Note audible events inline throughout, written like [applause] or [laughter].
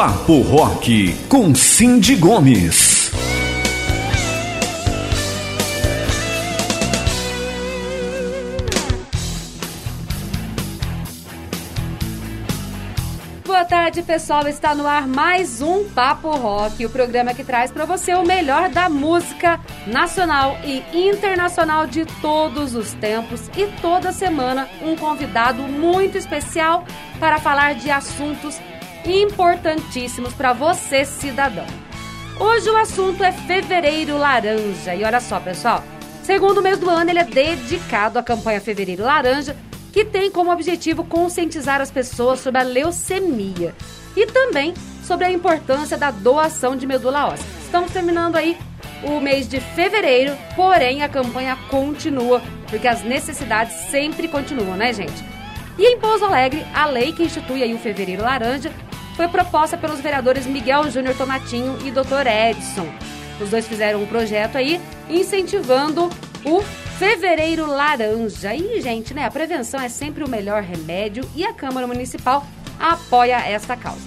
Papo Rock com Cindy Gomes. Boa tarde, pessoal. Está no ar mais um Papo Rock, o programa que traz para você o melhor da música nacional e internacional de todos os tempos e toda semana um convidado muito especial para falar de assuntos importantíssimos para você, cidadão. Hoje o assunto é Fevereiro Laranja. E olha só, pessoal, segundo o mês do ano, ele é dedicado à campanha Fevereiro Laranja, que tem como objetivo conscientizar as pessoas sobre a leucemia e também sobre a importância da doação de medula óssea. Estamos terminando aí o mês de fevereiro, porém a campanha continua, porque as necessidades sempre continuam, né, gente? E em Pouso Alegre, a lei que institui aí o Fevereiro Laranja foi proposta pelos vereadores Miguel Júnior Tomatinho e Dr. Edson. Os dois fizeram um projeto aí incentivando o Fevereiro Laranja. E, gente, né, a prevenção é sempre o melhor remédio e a Câmara Municipal apoia esta causa.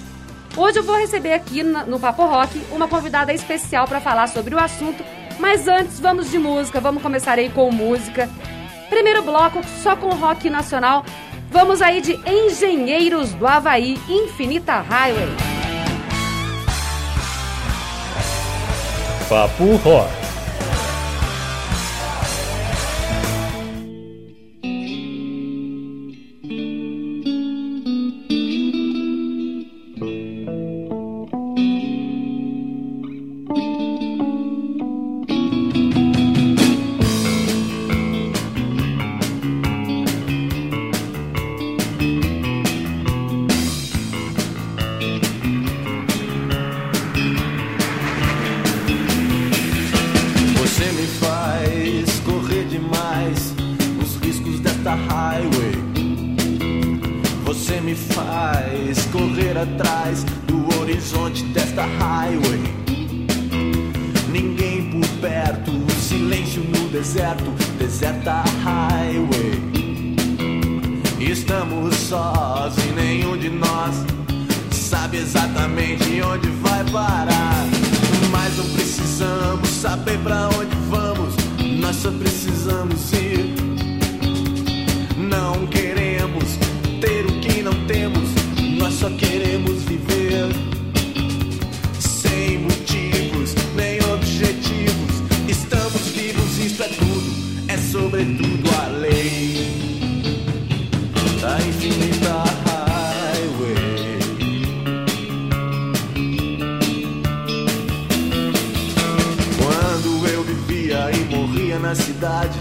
Hoje eu vou receber aqui no Papo Rock uma convidada especial para falar sobre o assunto, mas antes vamos de música, vamos começar aí com música. Primeiro bloco só com rock nacional Vamos aí de Engenheiros do Havaí, Infinita Highway. Papo Rock. faz correr atrás do horizonte desta highway. Ninguém por perto, silêncio no deserto, deserta highway. Estamos sós e nenhum de nós sabe exatamente onde vai parar. Mas não precisamos saber para onde vamos, nós só precisamos ir. Não queremos ter o que não temos, nós só queremos viver. Sem motivos, nem objetivos, estamos vivos, isso é tudo, é sobretudo a lei da infinita highway. Quando eu vivia e morria na cidade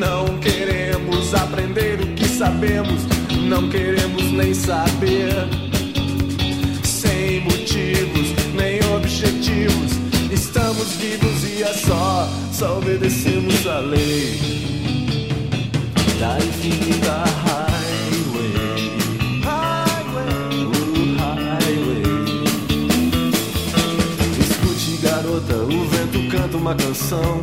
não queremos aprender o que sabemos, não queremos nem saber. Sem motivos, nem objetivos, estamos vivos e é só, só obedecemos a lei da infinita highway. highway. O highway. Escute, garota, o vento canta uma canção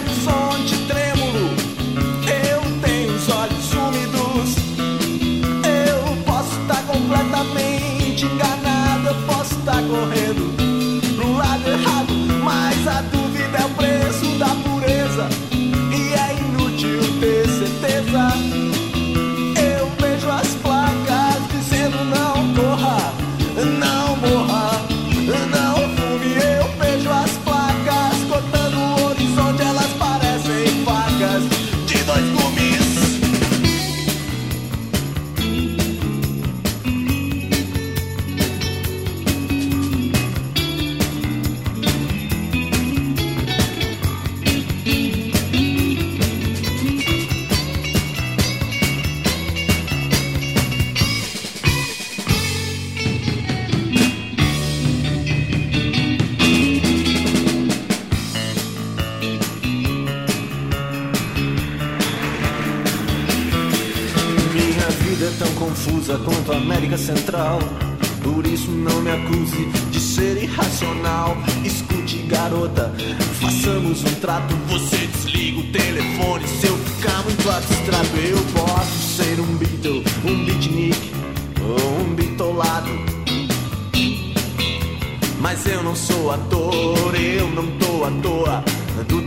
horizonte trêmulo. Eu tenho os olhos úmidos. Eu posso estar completamente enganado, eu posso estar correndo.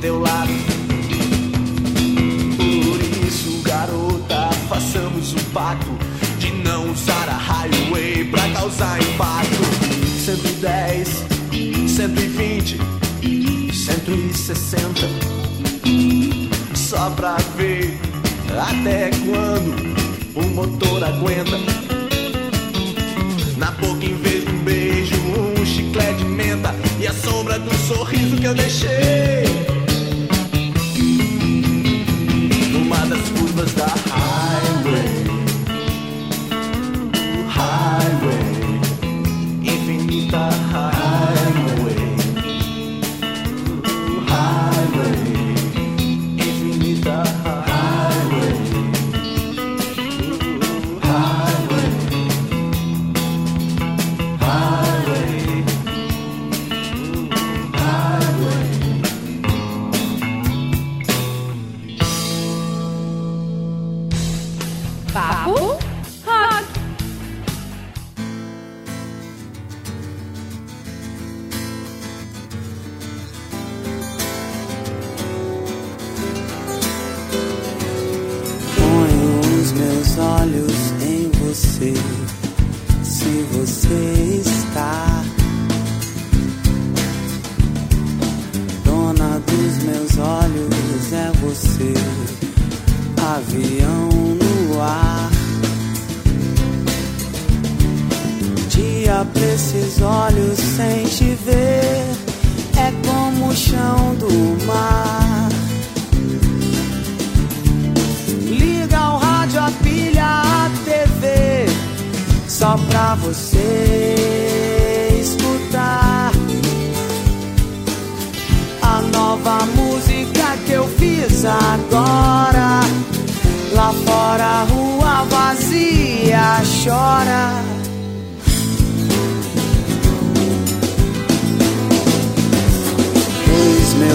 Teu lado. Por isso, garota, façamos um pacto de não usar a highway pra causar impacto. 110, 120, 160. Só pra ver até quando o motor aguenta. Na boca, em vez de um beijo, um chiclete de menta e a sombra do sorriso que eu deixei. Curvas da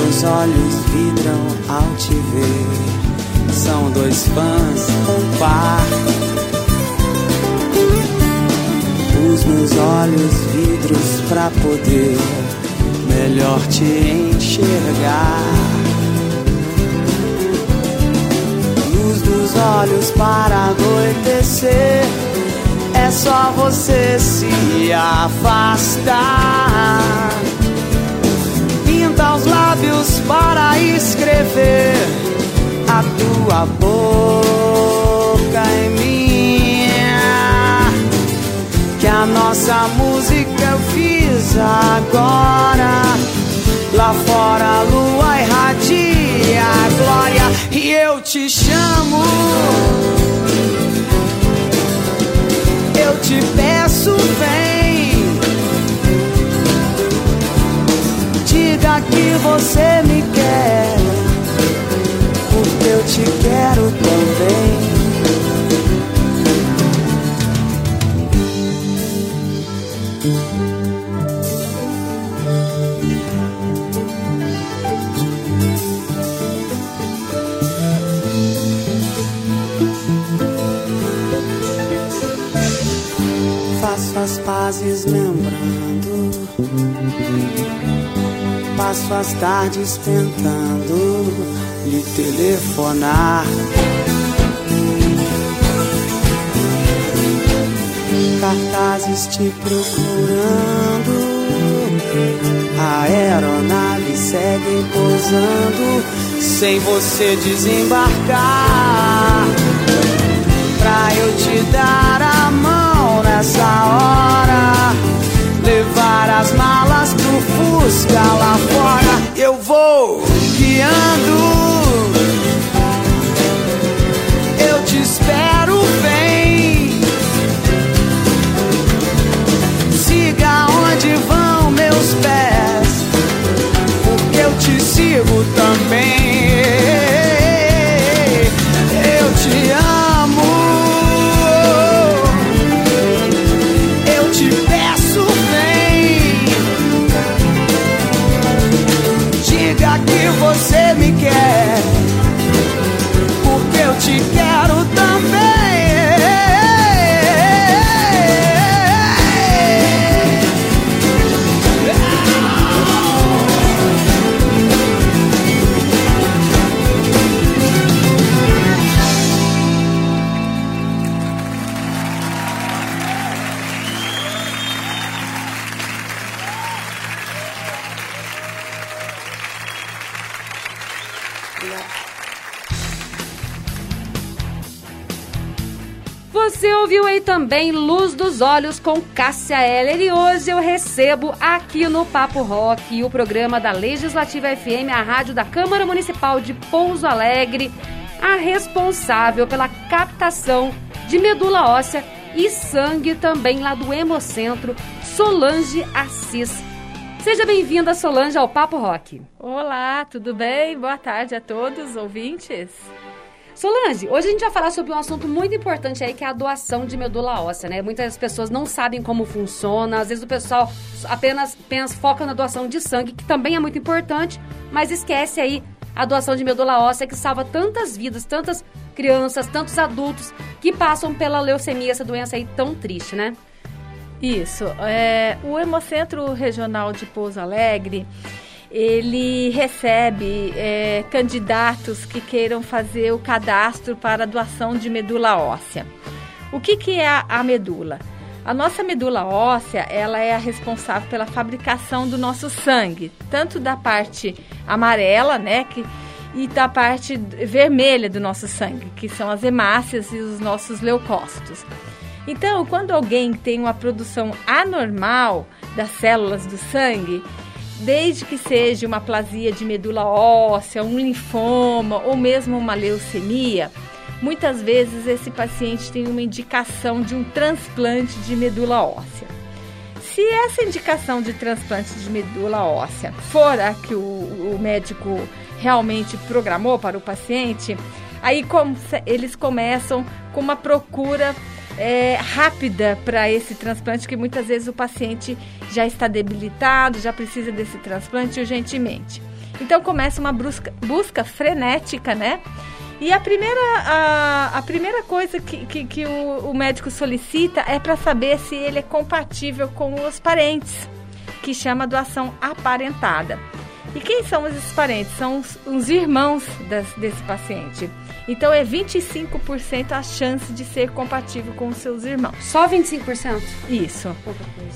meus olhos vidram ao te ver. São dois fãs, um par. Os meus olhos vidros pra poder melhor te enxergar. Luz dos olhos para anoitecer. É só você se afastar. Os lábios para escrever a tua boca em minha. Que a nossa música eu fiz agora. Lá fora a lua irradia a glória e eu te chamo. Eu te peço, vem. Diga que você me quer, porque eu te quero também. Faço as pazes lembrando Passo as tardes tentando lhe telefonar. Cartazes te procurando. A aeronave segue pousando sem você desembarcar. Pra eu te dar a mão nessa hora levar as malas Fusca lá fora. Eu vou guiando. Dos Olhos com Cássia Heller e hoje eu recebo aqui no Papo Rock o programa da Legislativa FM, a rádio da Câmara Municipal de Pouso Alegre, a responsável pela captação de medula óssea e sangue também lá do Hemocentro, Solange Assis. Seja bem-vinda, Solange, ao Papo Rock. Olá, tudo bem? Boa tarde a todos, ouvintes. Solange, hoje a gente vai falar sobre um assunto muito importante aí, que é a doação de medula óssea, né? Muitas pessoas não sabem como funciona, às vezes o pessoal apenas pensa, foca na doação de sangue, que também é muito importante, mas esquece aí a doação de medula óssea, que salva tantas vidas, tantas crianças, tantos adultos que passam pela leucemia, essa doença aí tão triste, né? Isso. É, o Hemocentro Regional de Pouso Alegre, ele recebe é, candidatos que queiram fazer o cadastro para doação de medula óssea. O que, que é a, a medula? A nossa medula óssea, ela é a responsável pela fabricação do nosso sangue, tanto da parte amarela, né, que, e da parte vermelha do nosso sangue, que são as hemácias e os nossos leucócitos. Então, quando alguém tem uma produção anormal das células do sangue, desde que seja uma plasia de medula óssea, um linfoma ou mesmo uma leucemia, muitas vezes esse paciente tem uma indicação de um transplante de medula óssea. Se essa indicação de transplante de medula óssea for a que o, o médico realmente programou para o paciente, aí eles começam com uma procura é, rápida para esse transplante, que muitas vezes o paciente já está debilitado, já precisa desse transplante urgentemente. Então começa uma busca, busca frenética, né? E a primeira, a, a primeira coisa que, que, que o, o médico solicita é para saber se ele é compatível com os parentes, que chama doação aparentada. E quem são esses parentes? São os, os irmãos das, desse paciente. Então é 25% a chance de ser compatível com os seus irmãos. Só 25%? Isso.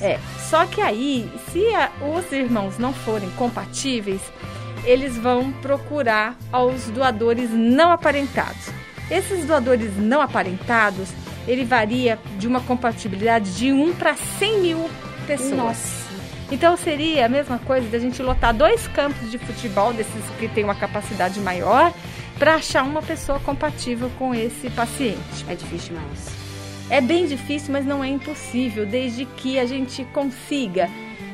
É. Só que aí, se a, os irmãos não forem compatíveis, eles vão procurar aos doadores não aparentados. Esses doadores não aparentados, ele varia de uma compatibilidade de 1 para 100 mil pessoas. Nossa. Então seria a mesma coisa da gente lotar dois campos de futebol, desses que tem uma capacidade maior, para achar uma pessoa compatível com esse paciente. É difícil demais. É bem difícil, mas não é impossível, desde que a gente consiga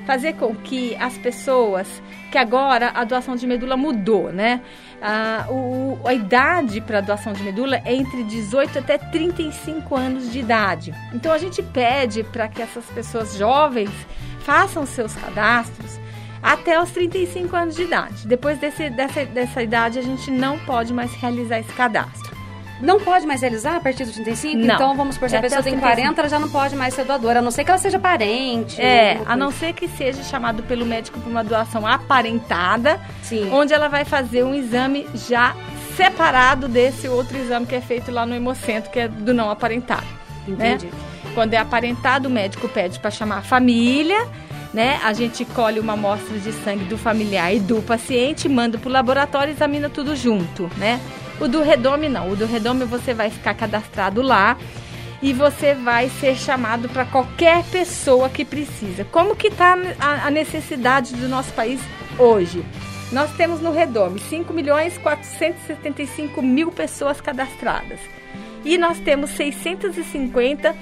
fazer com que as pessoas, que agora a doação de medula mudou, né? A, o, a idade para doação de medula é entre 18 até 35 anos de idade. Então a gente pede para que essas pessoas jovens façam seus cadastros até os 35 anos de idade. Depois desse, dessa, dessa idade, a gente não pode mais realizar esse cadastro. Não pode mais realizar a partir dos 35? Não. Então, vamos supor, se a É pessoa tem 35. 40, ela já não pode mais ser doadora, a não ser que ela seja parente. É, a não ser que seja chamado pelo médico para uma doação aparentada, Sim. onde ela vai fazer um exame já separado desse outro exame que é feito lá no hemocentro, que é do não aparentado. né? Quando é aparentado, o médico pede para chamar a família, né? A gente colhe uma amostra de sangue do familiar e do paciente, manda para o laboratório e examina tudo junto, né? O do redome não. O do redome você vai ficar cadastrado lá e você vai ser chamado para qualquer pessoa que precisa. Como que está a, a necessidade do nosso país hoje? Nós temos no Redome 5 milhões 475 mil pessoas cadastradas. E nós temos 650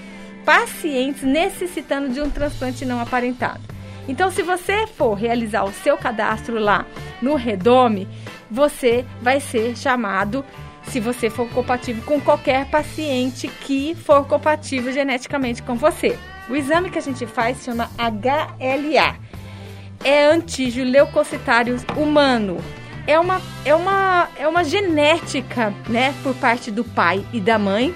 pacientes necessitando de um transplante não aparentado. Então, se você for realizar o seu cadastro lá no Redome, você vai ser chamado se você for compatível com qualquer paciente que for compatível geneticamente com você. O exame que a gente faz chama HLA. É antígeno leucocitário humano. É uma, é uma, é uma genética, né, por parte do pai e da mãe,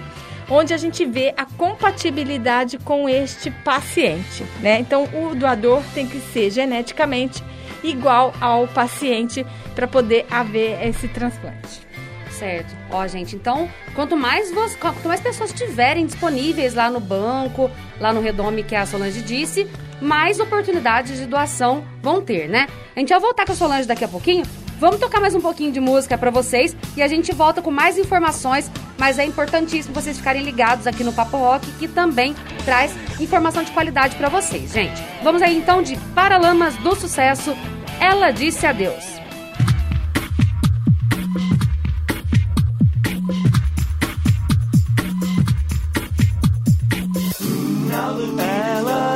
onde a gente vê a compatibilidade com este paciente, né? Então, o doador tem que ser geneticamente igual ao paciente para poder haver esse transplante. Certo. Ó, gente, então, quanto mais, você, quanto mais pessoas tiverem disponíveis lá no banco, lá no Redome, que a Solange disse, mais oportunidades de doação vão ter, né? A gente vai voltar com a Solange daqui a pouquinho, Vamos tocar mais um pouquinho de música para vocês e a gente volta com mais informações, mas é importantíssimo vocês ficarem ligados aqui no Papo Rock, que também traz informação de qualidade para vocês, gente. Vamos aí então de Paralamas do Sucesso, Ela Disse Adeus.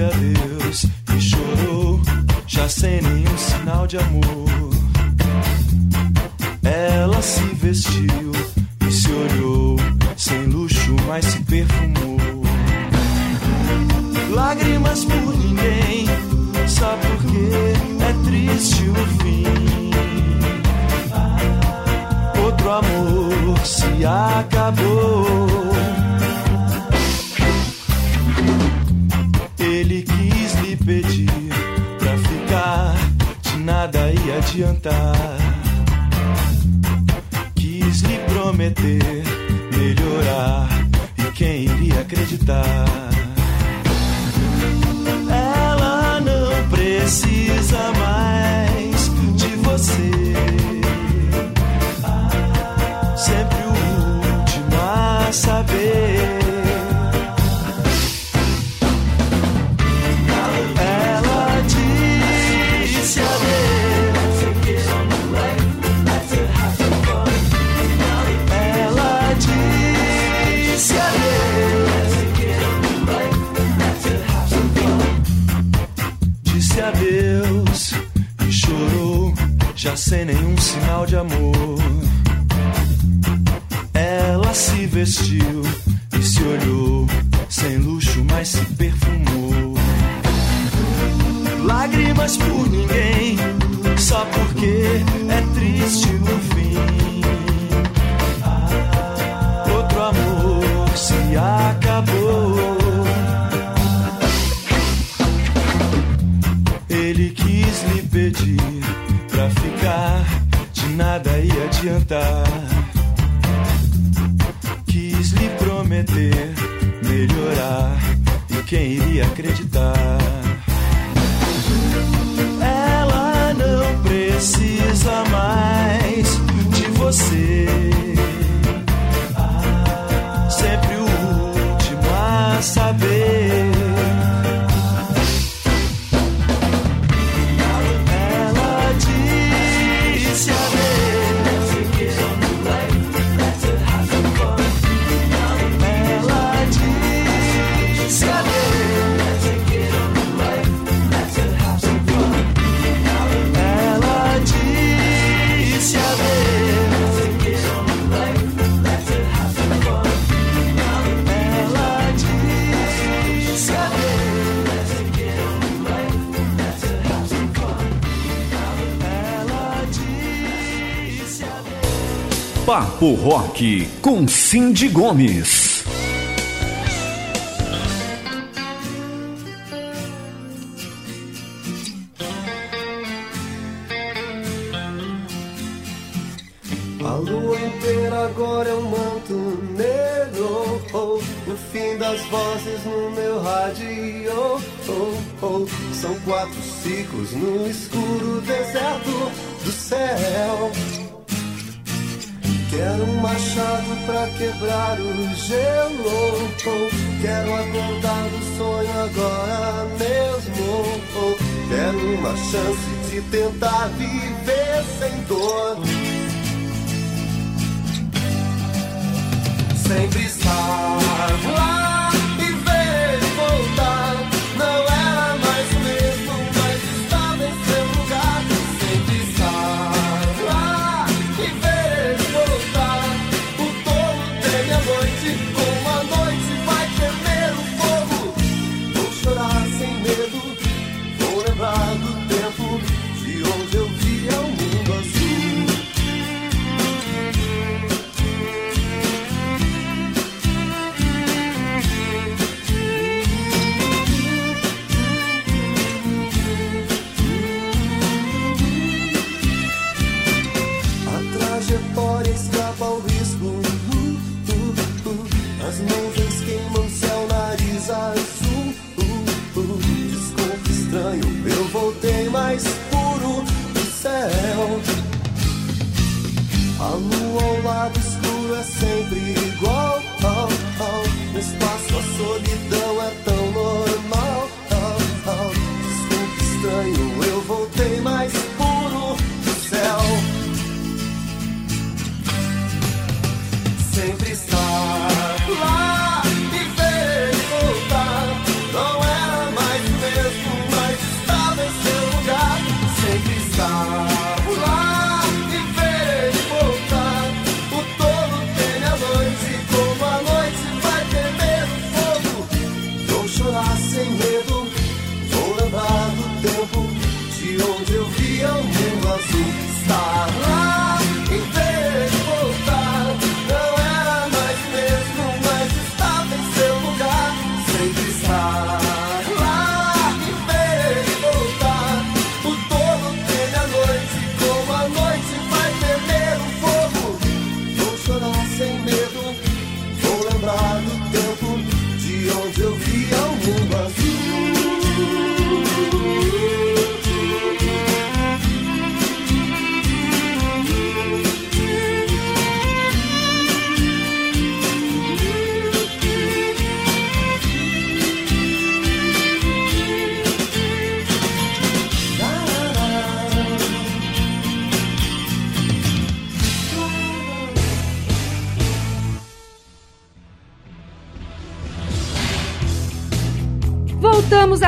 e chorou, já sem nenhum sinal de amor Papo Rock com Cindy Gomes. A lua inteira agora é um manto negro. Oh, o fim das vozes no meu rádio. Oh, oh, são quatro ciclos no escuro chance de tentar viver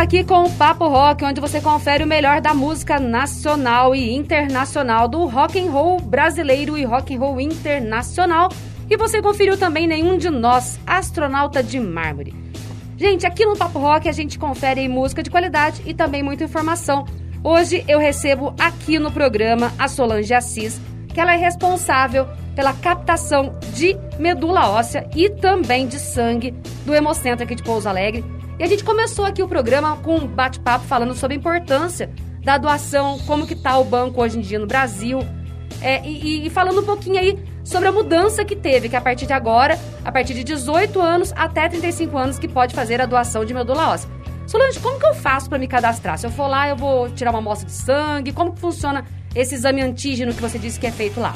aqui com o Papo Rock, onde você confere o melhor da música nacional e internacional do rock and roll brasileiro e rock and roll internacional. E você conferiu também nenhum de nós, astronauta de mármore. Gente, aqui no Papo Rock a gente confere música de qualidade e também muita informação. Hoje eu recebo aqui no programa a Solange Assis, que ela é responsável pela captação de medula óssea e também de sangue do Hemocentro aqui de Pouso Alegre. E a gente começou aqui o programa com um bate-papo falando sobre a importância da doação, como que tá o banco hoje em dia no Brasil, é, e, e falando um pouquinho aí sobre a mudança que teve, que a partir de agora, a partir de 18 anos até 35 anos, que pode fazer a doação de medula óssea. Solange, como que eu faço para me cadastrar? Se eu for lá, eu vou tirar uma amostra de sangue, como que funciona esse exame antígeno que você disse que é feito lá?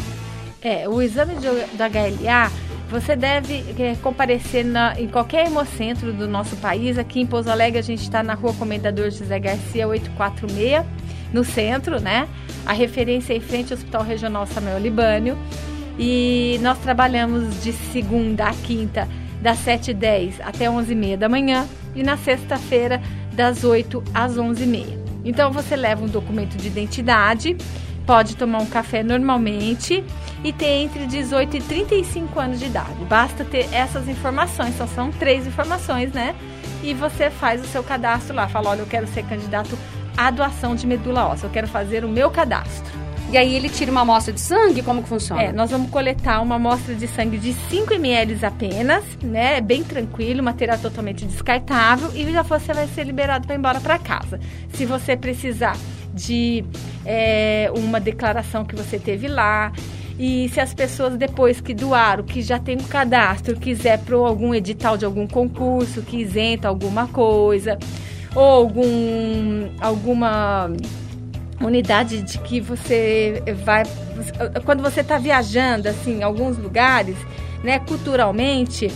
É, o exame de, do HLA, você deve é, comparecer na, em qualquer hemocentro do nosso país. Aqui em Pouso Alegre, a gente está na rua Comendador José Garcia, 846, no centro, né? A referência é em frente ao Hospital Regional Samuel Libânio. E nós trabalhamos de segunda a quinta, das 7h10 até 11h30 da manhã. E na sexta-feira, das 8 às 11h30. Então, você leva um documento de identidade pode tomar um café normalmente e ter entre 18 e 35 anos de idade. Basta ter essas informações, só são três informações, né? E você faz o seu cadastro lá, fala, olha, eu quero ser candidato à doação de medula óssea, eu quero fazer o meu cadastro. E aí ele tira uma amostra de sangue? Como que funciona? É, nós vamos coletar uma amostra de sangue de 5 ml apenas, né? É bem tranquilo, material totalmente descartável e já você vai ser liberado para ir embora para casa. Se você precisar de é, uma declaração que você teve lá. E se as pessoas depois que doaram, que já tem um cadastro, quiser para algum edital de algum concurso que isenta alguma coisa, ou algum, alguma unidade de que você vai. Quando você está viajando, assim, em alguns lugares, né, culturalmente,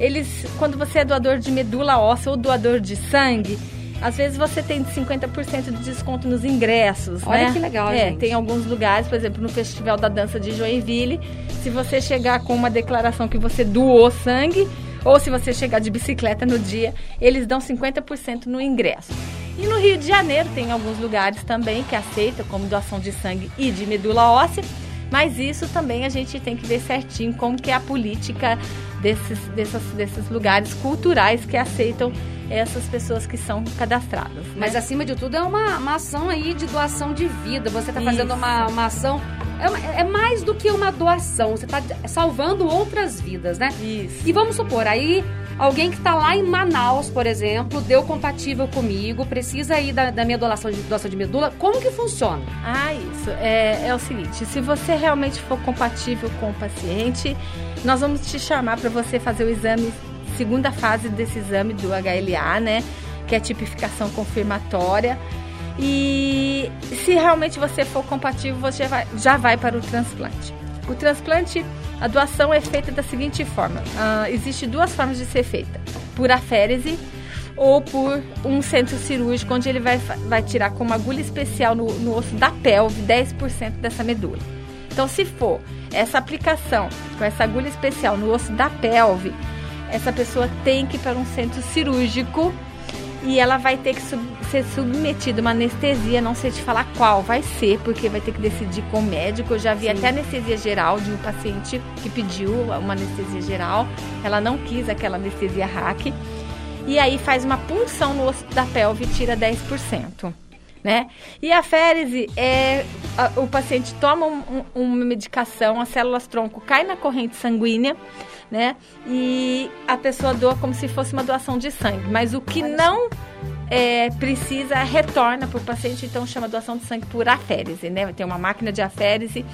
eles, quando você é doador de medula óssea ou doador de sangue, às vezes você tem 50% de desconto nos ingressos, Olha né? que legal, é, gente. Tem alguns lugares, por exemplo, no Festival da Dança de Joinville, se você chegar com uma declaração que você doou sangue, ou se você chegar de bicicleta no dia, eles dão 50% no ingresso. E no Rio de Janeiro tem alguns lugares também que aceitam como doação de sangue e de medula óssea, mas isso também a gente tem que ver certinho como que é a política desses, dessas, desses lugares culturais que aceitam essas pessoas que são cadastradas. né? Mas acima de tudo é uma, uma ação aí de doação de vida. Você está fazendo uma, uma ação. É, uma- é mais do que uma doação. Você está salvando outras vidas, né? Isso. E vamos supor, aí alguém que está lá em Manaus, por exemplo, deu compatível comigo, precisa aí da, da minha doação de, doação de medula. Como que funciona? Ah, isso. É, é o seguinte: se você realmente for compatível com o paciente, nós vamos te chamar para você fazer o exame segunda fase desse exame do HLA, né? Que é a tipificação confirmatória. E se realmente você for compatível, você vai, já vai para o transplante. O transplante, a doação é feita da seguinte forma: uh, existe duas formas de ser feita: por aférese ou por um centro cirúrgico, onde ele vai, vai tirar com uma agulha especial no, no osso da pelve 10% dessa medula. Então, se for essa aplicação com essa agulha especial no osso da pelve, essa pessoa tem que ir para um centro cirúrgico e ela vai ter que sub ser submetida a uma anestesia, não sei te falar qual vai ser, porque vai ter que decidir com o médico. Eu já vi Sim. até anestesia geral de um paciente que pediu uma anestesia geral, ela não quis aquela anestesia hack. E aí faz uma punção no osso da pelve e tira 10%. Né? E a férese é a, o paciente toma um, um, uma medicação, as células tronco caem na corrente sanguínea, né? E a pessoa doa como se fosse uma doação de sangue. Mas o que não é, precisa retorna para o paciente, então chama doação de sangue por aférese, né? Tem uma máquina de aférese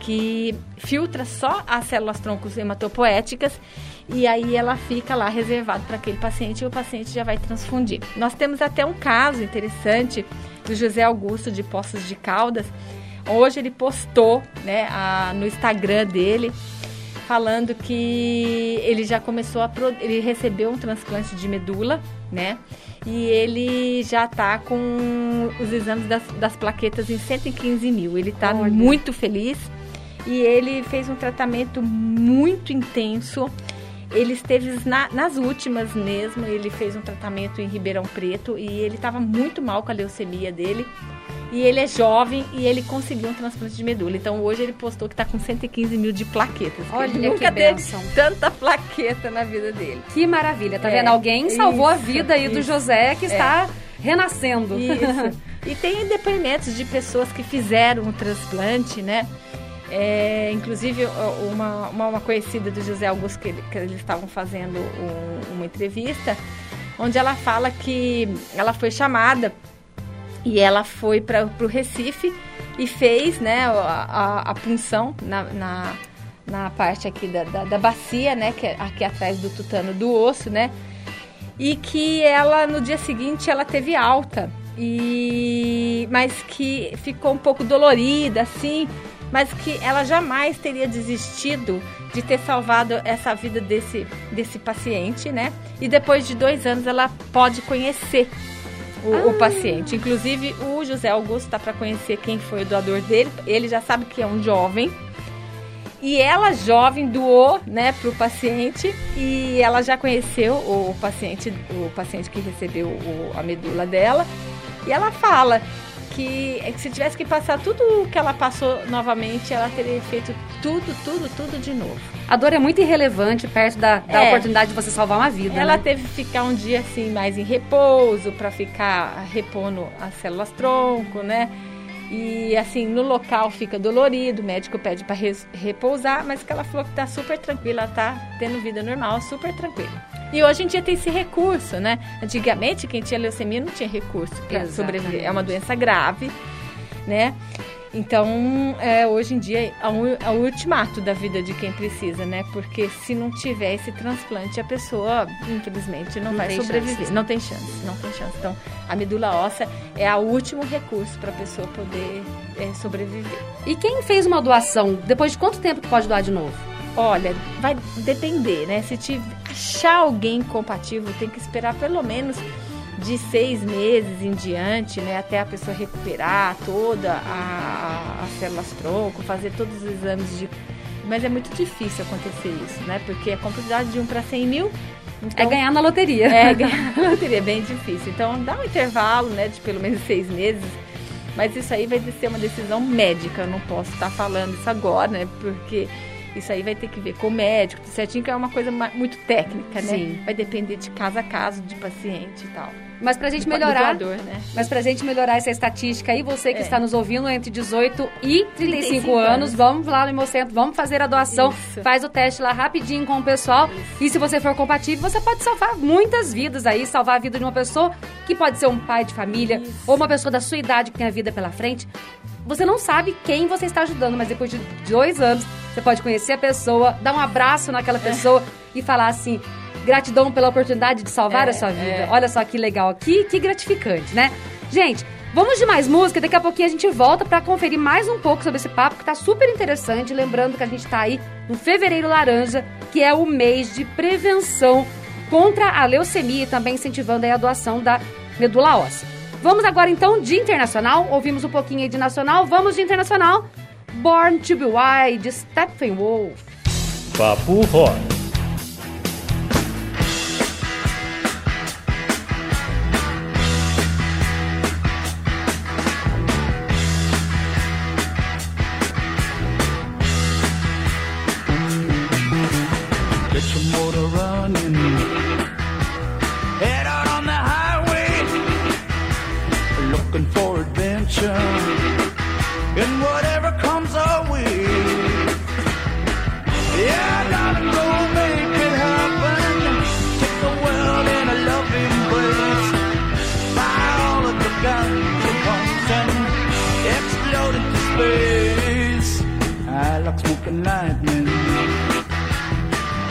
que filtra só as células troncos hematopoéticas e aí ela fica lá reservada para aquele paciente e o paciente já vai transfundir. Nós temos até um caso interessante do José Augusto de Poços de Caldas. Hoje ele postou né, a, no Instagram dele falando que ele já começou a ele recebeu um transplante de medula, né? E ele já está com os exames das, das, plaquetas em 115 mil. Ele está muito feliz e ele fez um tratamento muito intenso. Ele esteve na, nas últimas mesmo, ele fez um tratamento em Ribeirão Preto e ele estava muito mal com a leucemia dele. E ele é jovem e ele conseguiu um transplante de medula. Então hoje ele postou que está com 115 mil de plaquetas. Olha ele nunca teve tanta plaqueta na vida dele. Que maravilha, tá é, vendo? Alguém salvou isso, a vida aí isso, do José que é. está renascendo. Isso. [laughs] e tem depoimentos de pessoas que fizeram o transplante, né? É, inclusive, uma, uma, conhecida do José Augusto, que, que eles estavam fazendo um, uma entrevista, onde ela fala que ela foi chamada e ela foi para o Recife e fez né, a, a, a punção na, na, na, parte aqui da, da, da, bacia, né, que é aqui atrás do tutano do osso, né? E que ela, no dia seguinte, ela teve alta. E, mas que ficou um pouco dolorida, assim, mas que ela jamais teria desistido de ter salvado essa vida desse, desse paciente, né? E depois de dois anos ela pode conhecer o, ah. o paciente. Inclusive, o José Augusto está para conhecer quem foi o doador dele. Ele já sabe que é um jovem. E ela, jovem, doou né, para o paciente e ela já conheceu o paciente, o paciente que recebeu o, a medula dela. E ela fala que se tivesse que passar tudo o que ela passou novamente, ela teria feito tudo, tudo, tudo de novo. A dor é muito irrelevante perto da, da é. oportunidade de você salvar uma vida. Ela né? teve que ficar um dia assim mais em repouso para ficar repondo as células tronco, né? E assim, no local fica dolorido, o médico pede para repousar, mas que ela falou que tá super tranquila, tá tendo vida normal, super tranquila. E hoje em dia tem esse recurso, né? Antigamente, quem tinha leucemia não tinha recurso para sobreviver. É uma doença grave, né? Então, é, hoje em dia, é o, é o ultimato da vida de quem precisa, né? Porque se não tiver esse transplante, a pessoa, infelizmente, não, não vai sobreviver. Chance. Não tem chance, não tem chance. Então, a medula óssea é o último recurso para a pessoa poder é, sobreviver. E quem fez uma doação, depois de quanto tempo que pode doar de novo? Olha, vai depender, né? Se te achar alguém compatível, tem que esperar pelo menos de seis meses em diante, né? Até a pessoa recuperar toda a, a, as células tronco, fazer todos os exames de. Mas é muito difícil acontecer isso, né? Porque a complexidade de 1 para 100 mil. Então, é ganhar na loteria. É [laughs] ganhar na loteria, é bem difícil. Então dá um intervalo, né? De pelo menos seis meses. Mas isso aí vai ser uma decisão médica. Eu não posso estar falando isso agora, né? Porque isso aí vai ter que ver com o médico, certinho, que é uma coisa muito técnica, né? Sim. Vai depender de caso a caso, de paciente e tal. Mas pra gente melhorar. Doador, né? Mas pra gente melhorar essa estatística aí, você que é. está nos ouvindo entre 18 e 35, 35 anos, anos, vamos lá no Hemocentro, vamos fazer a doação, Isso. faz o teste lá rapidinho com o pessoal. Isso. E se você for compatível, você pode salvar muitas vidas aí, salvar a vida de uma pessoa que pode ser um pai de família Isso. ou uma pessoa da sua idade que tem a vida pela frente. Você não sabe quem você está ajudando, mas depois de dois anos, você pode conhecer a pessoa, dar um abraço naquela pessoa e falar assim: Gratidão pela oportunidade de salvar É, a sua vida. é. Olha só que legal aqui, que gratificante, né? Gente, vamos de mais música. Daqui a pouquinho a gente volta pra conferir mais um pouco sobre esse papo que tá super interessante. Lembrando que a gente tá aí no Fevereiro Laranja, que é o mês de prevenção contra a leucemia e também incentivando aí a doação da medula óssea. Vamos agora então de internacional. Ouvimos um pouquinho aí de nacional. Vamos de internacional. Born to be Wild, Steppenwolf. Papo Rock. Space. I like smoking lightning.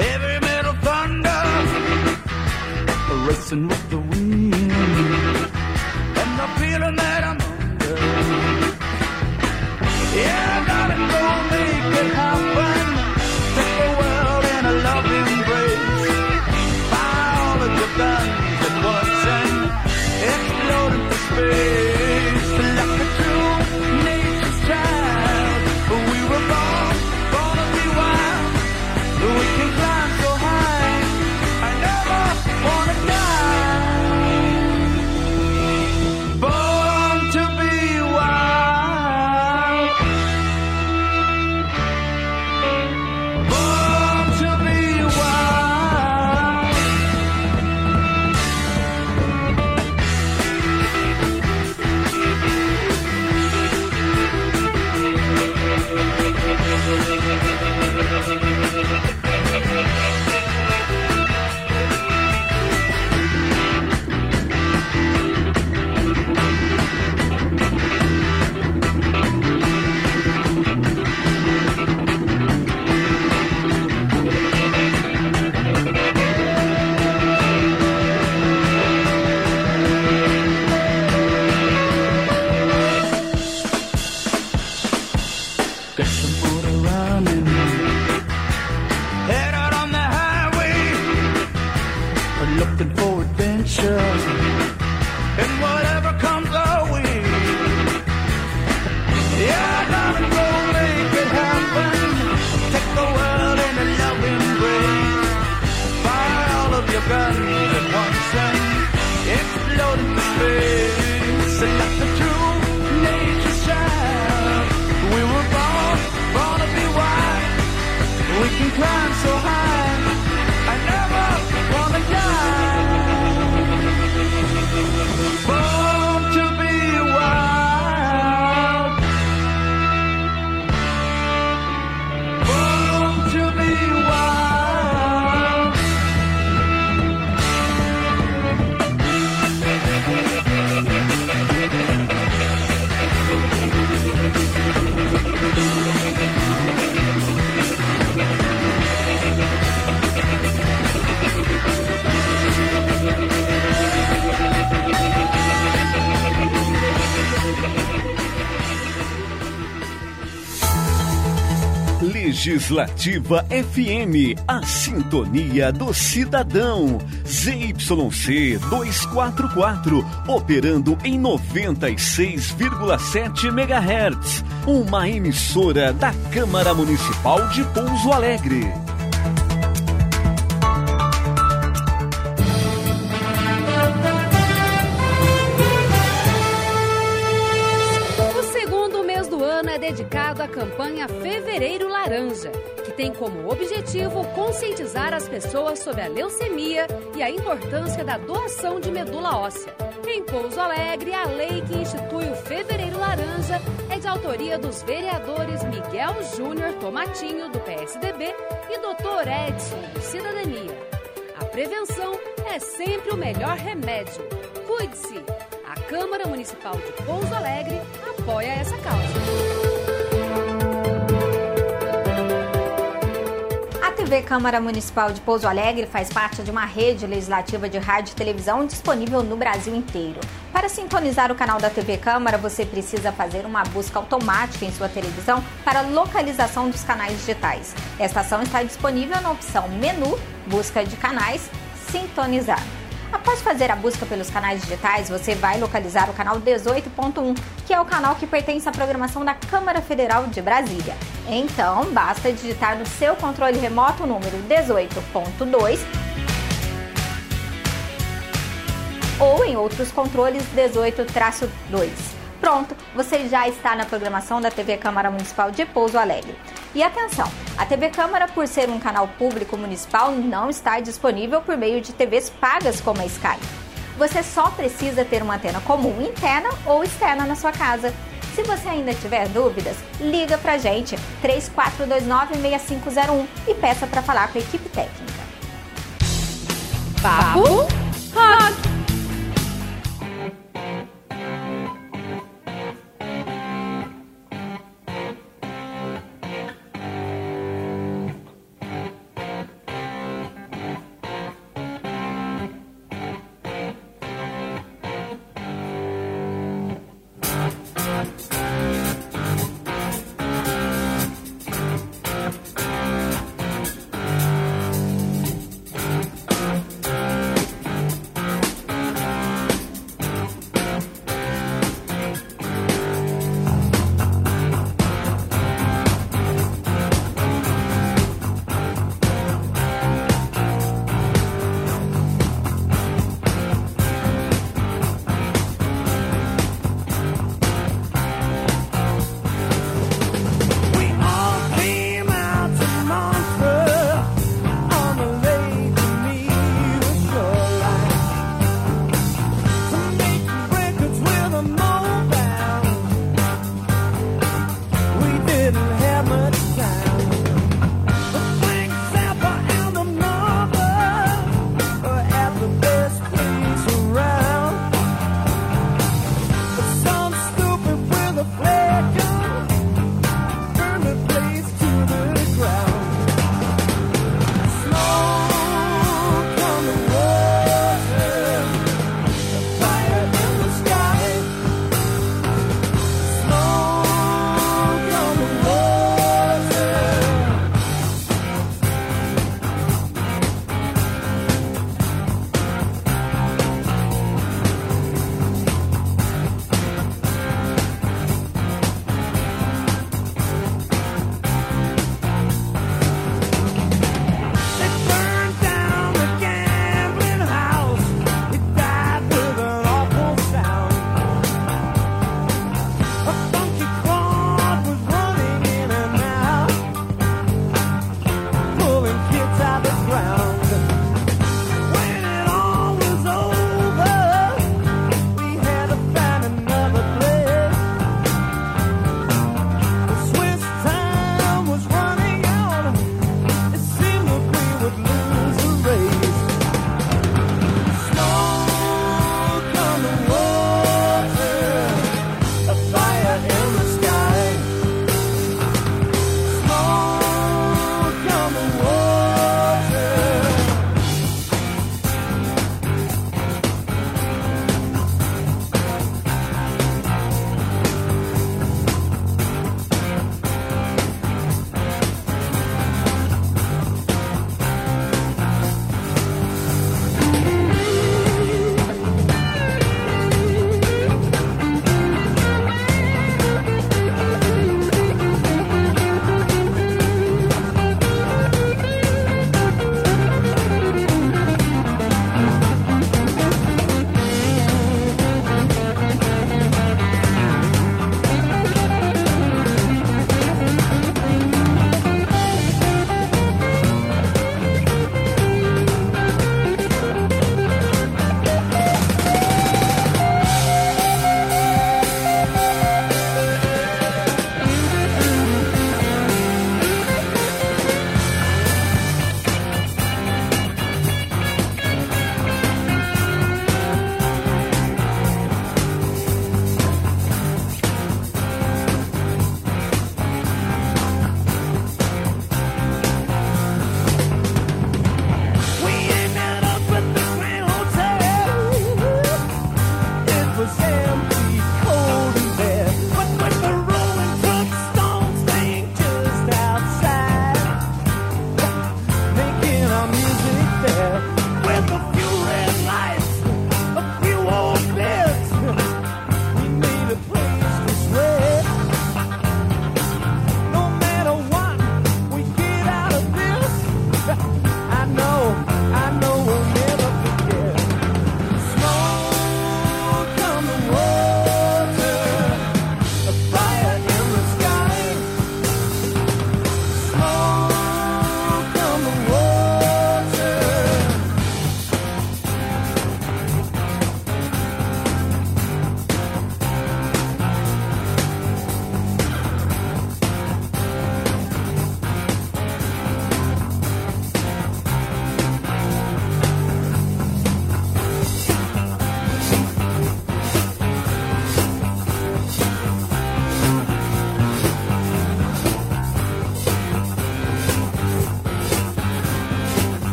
Heavy metal thunder, racing with the wind, and the feeling that I'm under. Yeah, Legislativa FM, a sintonia do cidadão. ZYC 244, operando em 96,7 MHz. Uma emissora da Câmara Municipal de Pouso Alegre. Tem como objetivo conscientizar as pessoas sobre a leucemia e a importância da doação de medula óssea. Em Pouso Alegre, a lei que institui o Fevereiro Laranja é de autoria dos vereadores Miguel Júnior Tomatinho, do PSDB, e Dr. Edson, do Cidadania. A prevenção é sempre o melhor remédio. Cuide-se! A Câmara Municipal de Pouso Alegre apoia essa causa. TV Câmara Municipal de Pouso Alegre faz parte de uma rede legislativa de rádio e televisão disponível no Brasil inteiro. Para sintonizar o canal da TV Câmara, você precisa fazer uma busca automática em sua televisão para localização dos canais digitais. Esta ação está disponível na opção Menu, Busca de Canais, Sintonizar. Após fazer a busca pelos canais digitais, você vai localizar o canal 18.1, que é o canal que pertence à programação da Câmara Federal de Brasília. Então, basta digitar no seu controle remoto o número 18.2 ou em outros controles 18-2. Pronto, você já está na programação da TV Câmara Municipal de Pouso Alegre. E atenção, a TV Câmara, por ser um canal público municipal, não está disponível por meio de TVs pagas como a Sky. Você só precisa ter uma antena comum interna ou externa na sua casa. Se você ainda tiver dúvidas, liga pra gente 3429-6501 e peça para falar com a equipe técnica. Papo Rock.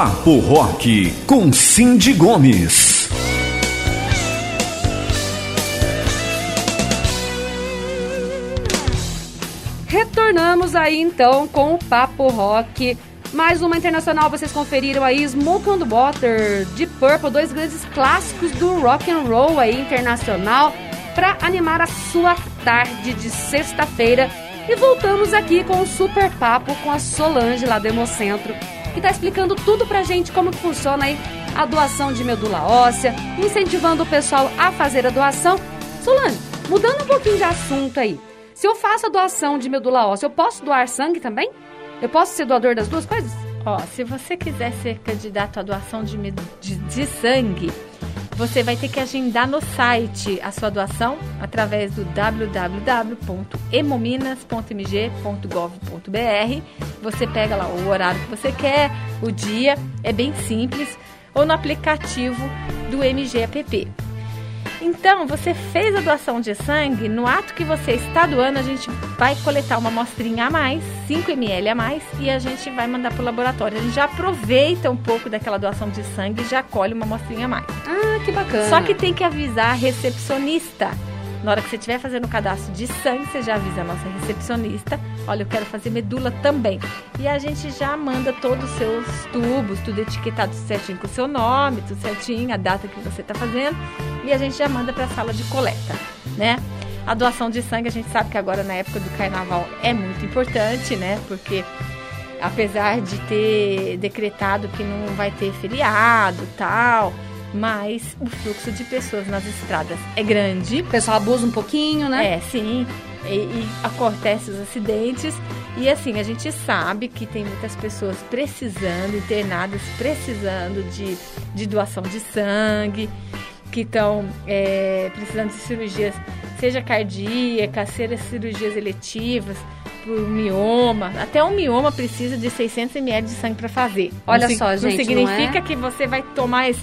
Papo Rock com Cindy Gomes. Retornamos aí então com o Papo Rock. Mais uma internacional, vocês conferiram aí Smoke on the Water, de Purple, dois grandes clássicos do rock and roll aí internacional para animar a sua tarde de sexta-feira. E voltamos aqui com o super papo com a Solange lá do Hemocentro, que está explicando tudo pra gente como que funciona aí a doação de medula óssea, incentivando o pessoal a fazer a doação. Solange, mudando um pouquinho de assunto aí. Se eu faço a doação de medula óssea, eu posso doar sangue também? Eu posso ser doador das duas coisas? Ó, se você quiser ser candidato à doação de, de, de sangue, você vai ter que agendar no site a sua doação através do www.hemominas.mg.gov.br. Você pega lá o horário que você quer, o dia, é bem simples, ou no aplicativo do MGAPP. Então, você fez a doação de sangue, no ato que você está doando, a gente vai coletar uma amostrinha a mais, 5 ml a mais, e a gente vai mandar para o laboratório. A gente já aproveita um pouco daquela doação de sangue e já colhe uma amostrinha a mais. Ah, que bacana. Só que tem que avisar a recepcionista. Na hora que você estiver fazendo o cadastro de sangue, você já avisa a nossa recepcionista. Olha, eu quero fazer medula também. E a gente já manda todos os seus tubos, tudo etiquetado certinho com o seu nome, tudo certinho, a data que você está fazendo. E a gente já manda para a sala de coleta, né? A doação de sangue, a gente sabe que agora na época do carnaval é muito importante, né? Porque apesar de ter decretado que não vai ter feriado tal mas o fluxo de pessoas nas estradas é grande. O pessoal abusa um pouquinho, né? É, sim. E, e acontece os acidentes. E assim, a gente sabe que tem muitas pessoas precisando, internadas, precisando de, de doação de sangue, que estão é, precisando de cirurgias, seja cardíacas, seja cirurgias eletivas por mioma. Até um mioma precisa de 600 ml de sangue para fazer. Olha não, só, gente. Não significa não é? que você vai tomar, é,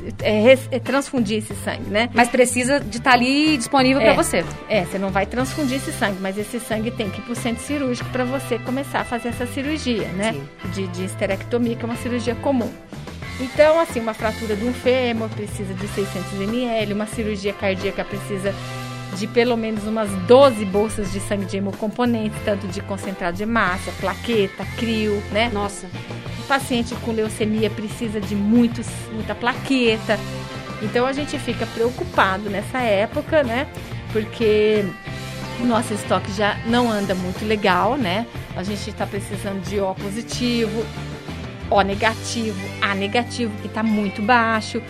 é, transfundir esse sangue, né? Mas precisa de estar tá ali disponível é, para você. É, você não vai transfundir esse sangue, mas esse sangue tem que ir para o centro cirúrgico para você começar a fazer essa cirurgia, né? De, de esterectomia, que é uma cirurgia comum. Então, assim, uma fratura de um fêmur precisa de 600 ml, uma cirurgia cardíaca precisa de pelo menos umas 12 bolsas de sangue de hemocomponentes, tanto de concentrado de hemácia, plaqueta, crio, né? Nossa. O paciente com leucemia precisa de muitos, muita plaqueta. Então a gente fica preocupado nessa época, né? Porque o nosso estoque já não anda muito legal, né? A gente está precisando de O positivo, O negativo, A negativo, que está muito baixo.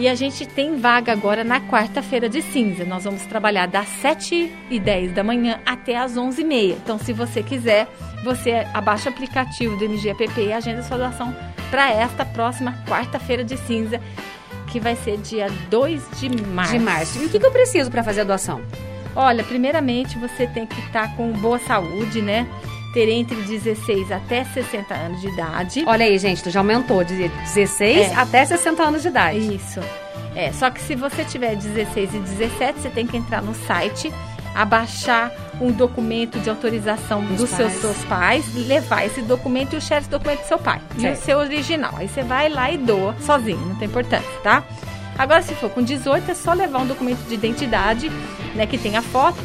E a gente tem vaga agora na quarta-feira de cinza. Nós vamos trabalhar das 7 e 10 da manhã até as 11 e meia. Então, se você quiser, você abaixa o aplicativo do MGAPP e agenda sua doação para esta próxima quarta-feira de cinza, que vai ser dia 2 de março. De março. E o que, que eu preciso para fazer a doação? Olha, primeiramente você tem que estar tá com boa saúde, né? Ter entre 16 até 60 anos de idade. Olha aí, gente, já aumentou de 16 é. até 60 anos de idade. Isso. É, só que se você tiver 16 e 17, você tem que entrar no site, abaixar um documento de autorização dos, dos seus, seus pais, levar esse documento e o chefe do documento do seu pai. Certo. E o seu original. Aí você vai lá e doa sozinho, não tem importância, tá? Agora, se for com 18, é só levar um documento de identidade, né, que tenha foto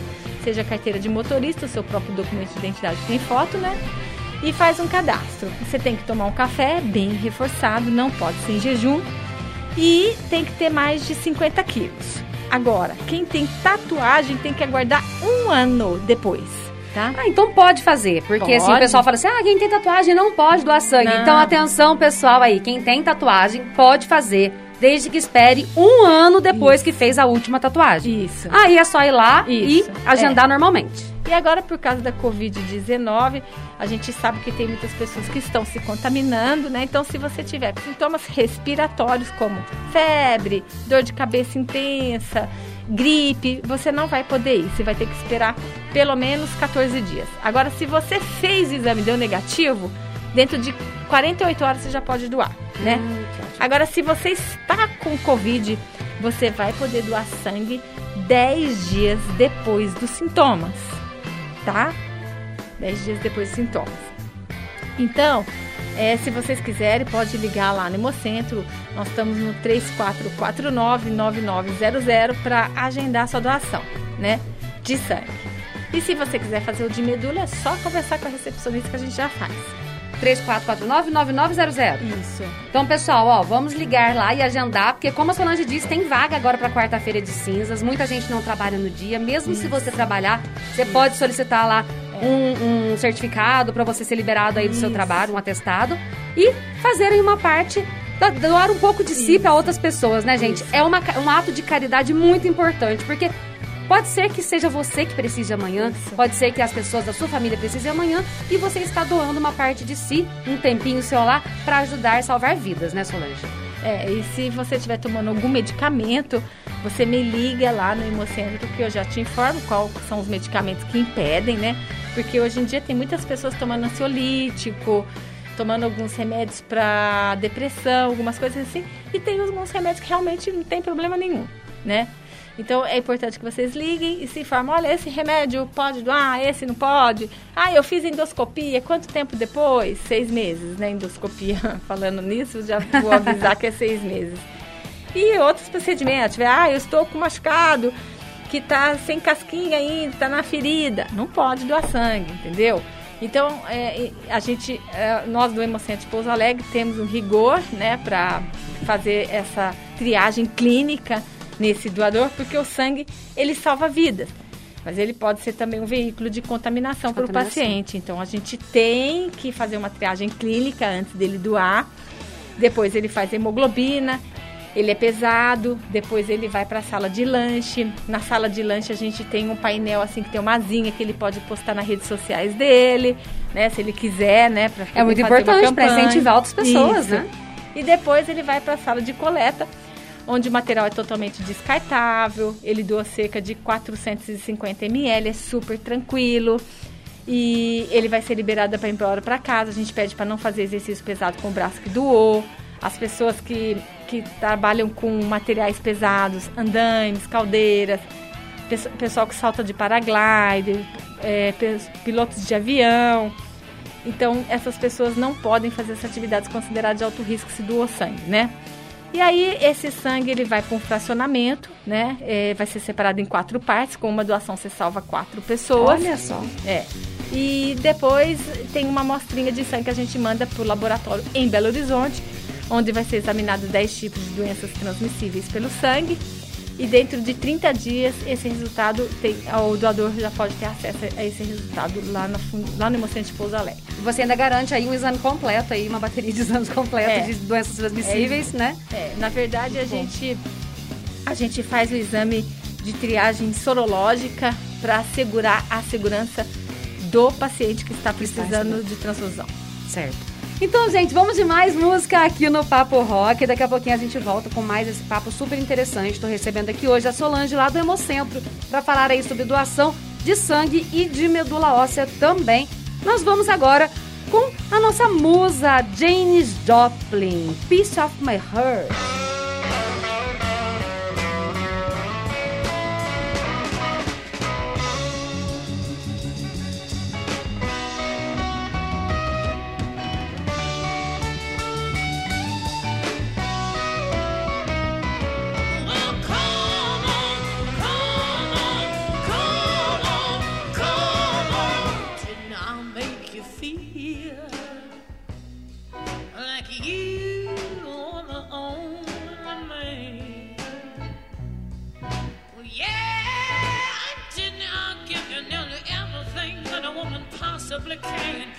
seja carteira de motorista, seu próprio documento de identidade tem foto, né? E faz um cadastro. Você tem que tomar um café bem reforçado, não pode ser em jejum. E tem que ter mais de 50 quilos. Agora, quem tem tatuagem tem que aguardar um ano depois. Tá? Ah, então pode fazer. Porque pode. assim, o pessoal fala assim: ah, quem tem tatuagem não pode doar sangue. Não. Então, atenção, pessoal aí, quem tem tatuagem pode fazer desde que espere um ano depois Isso. que fez a última tatuagem. Isso. Aí é só ir lá Isso. e agendar é. normalmente. E agora, por causa da Covid-19, a gente sabe que tem muitas pessoas que estão se contaminando, né? Então, se você tiver sintomas respiratórios como febre, dor de cabeça intensa, gripe, você não vai poder ir. Você vai ter que esperar pelo menos 14 dias. Agora, se você fez o exame e deu negativo, dentro de 48 horas você já pode doar, né? Hum, Agora, se você está com Covid, você vai poder doar sangue 10 dias depois dos sintomas, tá? 10 dias depois dos sintomas. Então, É, se vocês quiserem, pode ligar lá no Hemocentro. Nós estamos no 3449-9900 para agendar sua doação, né? De sangue. E se você quiser fazer o de medula, é só conversar com a recepcionista que a gente já faz. 3449-9900. Isso. Então, pessoal, ó, vamos ligar lá e agendar, porque como a Solange disse, tem vaga agora para quarta-feira de cinzas. Muita gente não trabalha no dia. Mesmo se você trabalhar, você pode solicitar lá um, um certificado para você ser liberado aí do seu Isso. trabalho, um atestado, e fazerem uma parte. Doar um pouco de si para outras pessoas, né, gente? É uma, um ato de caridade muito importante, porque Pode ser que seja você que precise amanhã, pode ser que as pessoas da sua família precisem amanhã e você está doando uma parte de si, um tempinho seu lá, para ajudar a salvar vidas, né, Solange? É, e se você estiver tomando algum medicamento, você me liga lá no Hemocentro que eu já te informo quais são os medicamentos que impedem, né? Porque hoje em dia tem muitas pessoas tomando ansiolítico, tomando alguns remédios para depressão, algumas coisas assim, e tem alguns remédios que realmente não tem problema nenhum, né? Então é importante que vocês liguem e se informem, olha, esse remédio pode doar, esse não pode. Ah, eu fiz endoscopia, quanto tempo depois? Seis meses, né? Endoscopia, [laughs] falando nisso, já vou avisar que é seis meses. E outros procedimentos, ah, eu estou com machucado, que tá sem casquinha ainda, tá na ferida. Não pode doar sangue, entendeu? Então, é, a gente, é, nós do Hemocentro Pouso Alegre temos um rigor, né, para fazer essa triagem clínica nesse doador, porque o sangue, ele salva vidas. Mas ele pode ser também um veículo de contaminação para o paciente. Então, a gente tem que fazer uma triagem clínica antes dele doar. Depois ele faz hemoglobina, ele é pesado, depois ele vai para a sala de lanche. Na sala de lanche a gente tem um painel assim que tem uma asinha que ele pode postar nas redes sociais dele, né, se ele quiser, né, pra É muito importante para incentivar outras pessoas, Isso. né? E depois ele vai para a sala de coleta, onde o material é totalmente descartável, ele doa cerca de 450 ml, é super tranquilo. E ele vai ser liberado para ir embora para casa. A gente pede para não fazer exercício pesado com o braço que doou. As pessoas que, que trabalham com materiais pesados, andaimes, caldeiras, pesso- pessoal que salta de paraglider, é, pilotos de avião. Então, essas pessoas não podem fazer essas atividades consideradas de alto risco se doou sangue, né? E aí, esse sangue ele vai para um fracionamento, né? É, vai ser separado em quatro partes. Com uma doação, você salva quatro pessoas. Olha só. É. E depois tem uma amostrinha de sangue que a gente manda para o laboratório em Belo Horizonte, onde vai ser examinado 10 tipos de doenças transmissíveis pelo sangue. E dentro de 30 dias, esse resultado, tem, o doador já pode ter acesso a esse resultado lá, na, lá no Hemocentro de Pouso Alegre. Você ainda garante aí um exame completo, aí, uma bateria de exames completa É. de doenças transmissíveis, né? É, na verdade, a gente, a gente faz o exame de triagem sorológica para assegurar a segurança do paciente que está precisando de transfusão. Certo. Então, gente, vamos de mais música aqui no Papo Rock. Daqui a pouquinho a gente volta com mais esse papo super interessante. Estou recebendo aqui hoje a Solange lá do Hemocentro para falar aí sobre doação de sangue e de medula óssea também. Nós vamos agora com a nossa musa Janis Joplin, Piece of My Heart. complicated.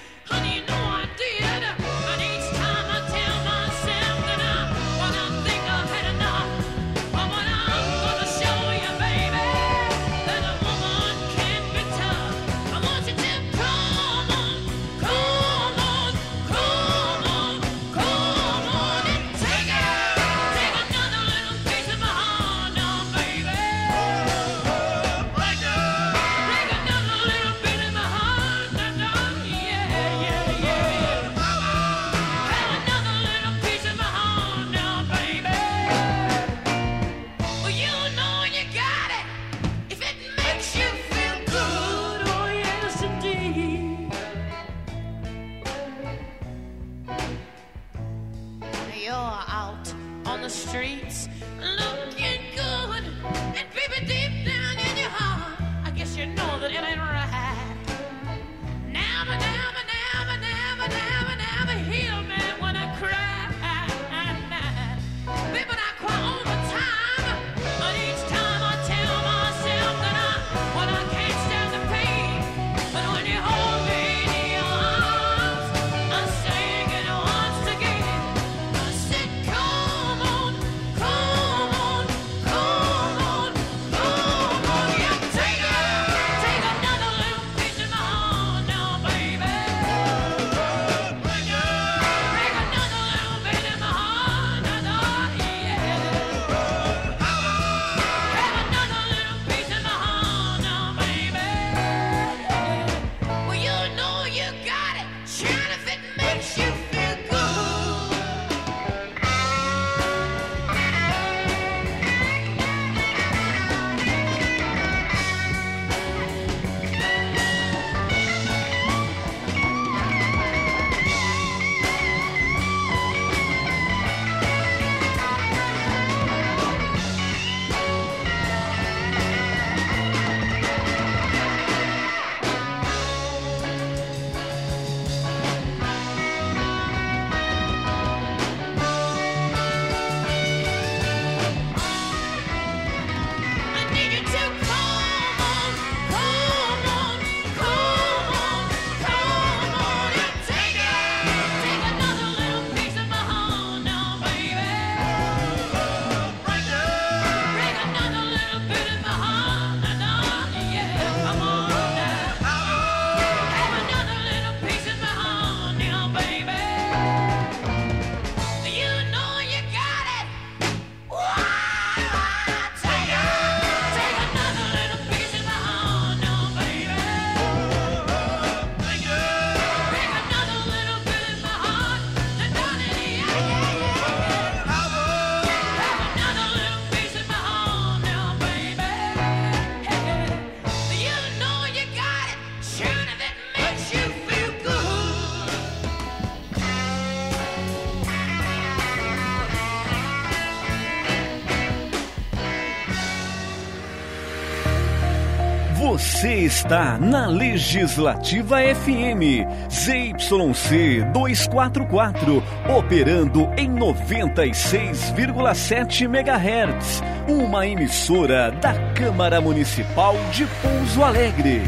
Está na Legislativa FM, ZYC 244, operando em 96,7 MHz. Uma emissora da Câmara Municipal de Pouso Alegre.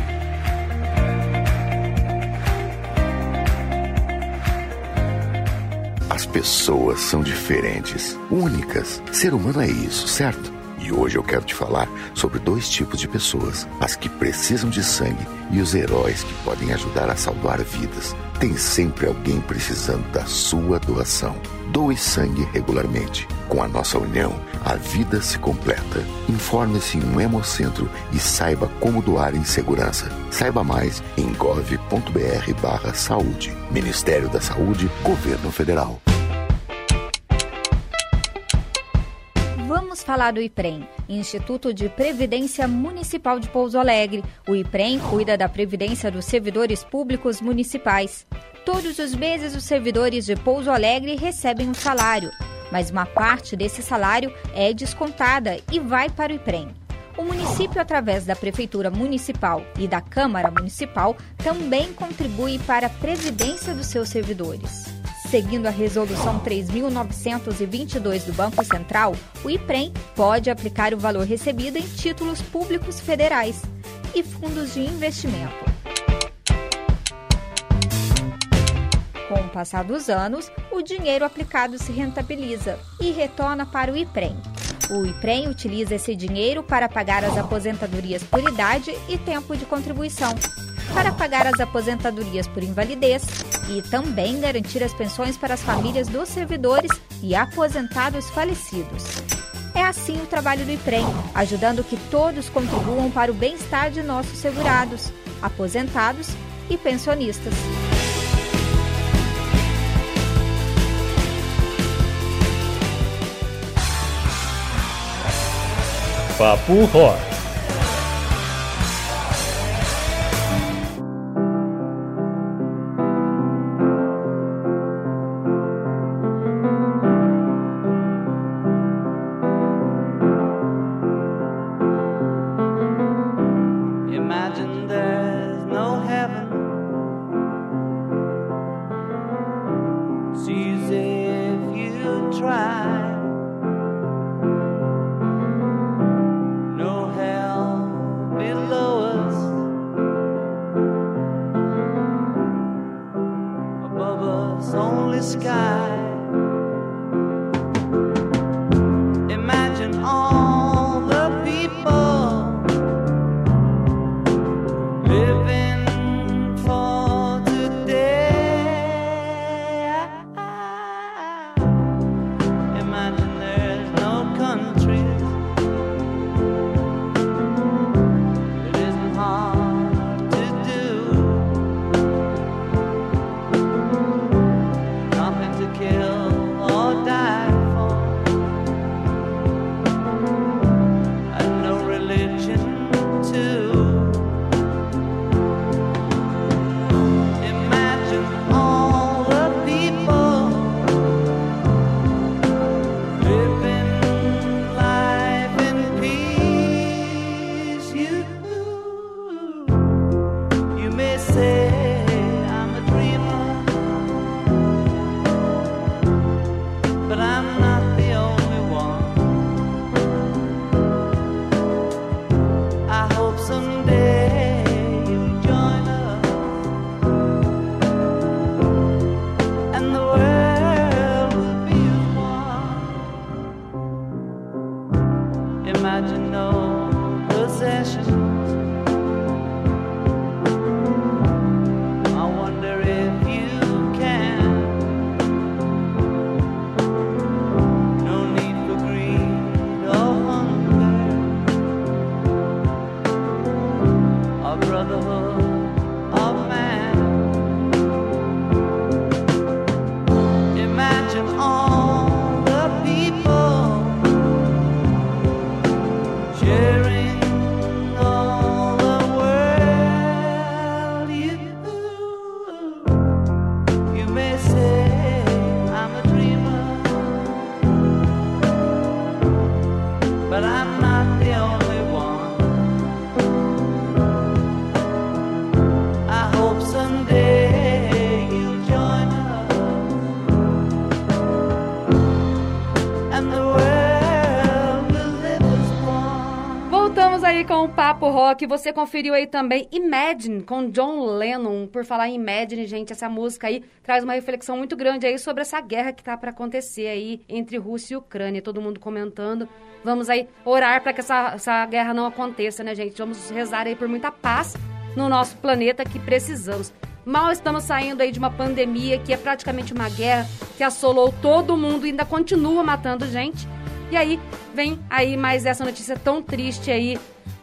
As pessoas são diferentes, únicas. Ser humano é isso, certo? E hoje eu quero te falar sobre dois tipos de pessoas: as que precisam de sangue e os heróis que podem ajudar a salvar vidas. Tem sempre alguém precisando da sua doação. Doe sangue regularmente. Com a nossa união, a vida se completa. Informe-se em um hemocentro e saiba como doar em segurança. Saiba mais em gov.br barra saúde. Ministério da Saúde, Governo Federal. Vamos falar do IPREM, Instituto de Previdência Municipal de Pouso Alegre. O IPREM cuida da previdência dos servidores públicos municipais. Todos os meses, os servidores de Pouso Alegre recebem um salário, mas uma parte desse salário é descontada e vai para o IPREM. O município, através da Prefeitura Municipal e da Câmara Municipal, também contribui para a previdência dos seus servidores. Seguindo a Resolução 3.922 do Banco Central, o IPREM pode aplicar o valor recebido em títulos públicos federais e fundos de investimento. Com o passar dos anos, o dinheiro aplicado se rentabiliza e retorna para o IPREM. O IPREM utiliza esse dinheiro para pagar as aposentadorias por idade e tempo de contribuição, para pagar as aposentadorias por invalidez e também garantir as pensões para as famílias dos servidores e aposentados falecidos. É assim o trabalho do IPREM, ajudando que todos contribuam para o bem-estar de nossos segurados, aposentados e pensionistas. Papo Rock. Papo Rock. Você conferiu aí também Imagine com John Lennon. Por falar em Imagine, gente, essa música aí traz uma reflexão muito grande aí sobre essa guerra que tá para acontecer aí entre Rússia e Ucrânia. Todo mundo comentando. Vamos aí orar para que essa, essa guerra não aconteça, né, gente? Vamos rezar aí por muita paz no nosso planeta que precisamos. Mal estamos saindo aí de uma pandemia que é praticamente uma guerra que assolou todo mundo e ainda continua matando gente. E aí vem aí mais essa notícia tão triste aí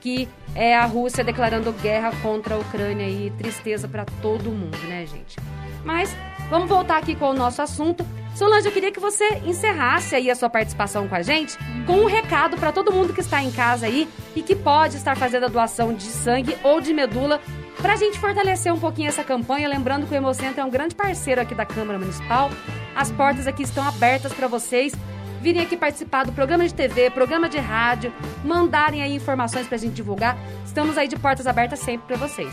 que é a Rússia declarando guerra contra a Ucrânia e tristeza para todo mundo, né, gente? Mas vamos voltar aqui com o nosso assunto. Solange, eu queria que você encerrasse aí a sua participação com a gente com um recado para todo mundo que está em casa aí e que pode estar fazendo a doação de sangue ou de medula para a gente fortalecer um pouquinho essa campanha. Lembrando que o Hemocentro é um grande parceiro aqui da Câmara Municipal. As portas aqui estão abertas para vocês virem aqui participar do programa de TV, programa de rádio, mandarem aí informações pra gente divulgar. Estamos aí de portas abertas sempre para vocês.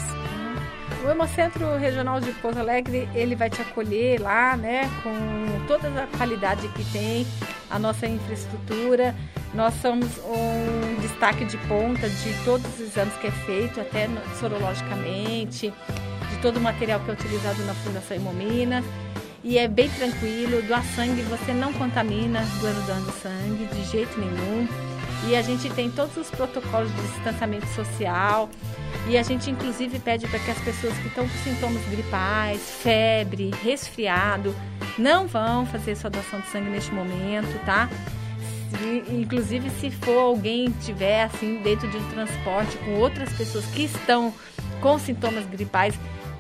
O Hemocentro Regional de Pouso Alegre, ele vai te acolher lá, né, com toda a qualidade que tem, a nossa infraestrutura. Nós somos um destaque de ponta de todos os exames que é feito, até sorologicamente, de todo o material que é utilizado na Fundação Hemominas. E é bem tranquilo, doar sangue você não contamina doando sangue de jeito nenhum. E a gente tem todos os protocolos de distanciamento social. E a gente inclusive pede para que as pessoas que estão com sintomas gripais, febre, resfriado, não vão fazer sua doação de sangue neste momento, tá? Inclusive se for alguém tiver assim dentro de um transporte com outras pessoas que estão com sintomas gripais,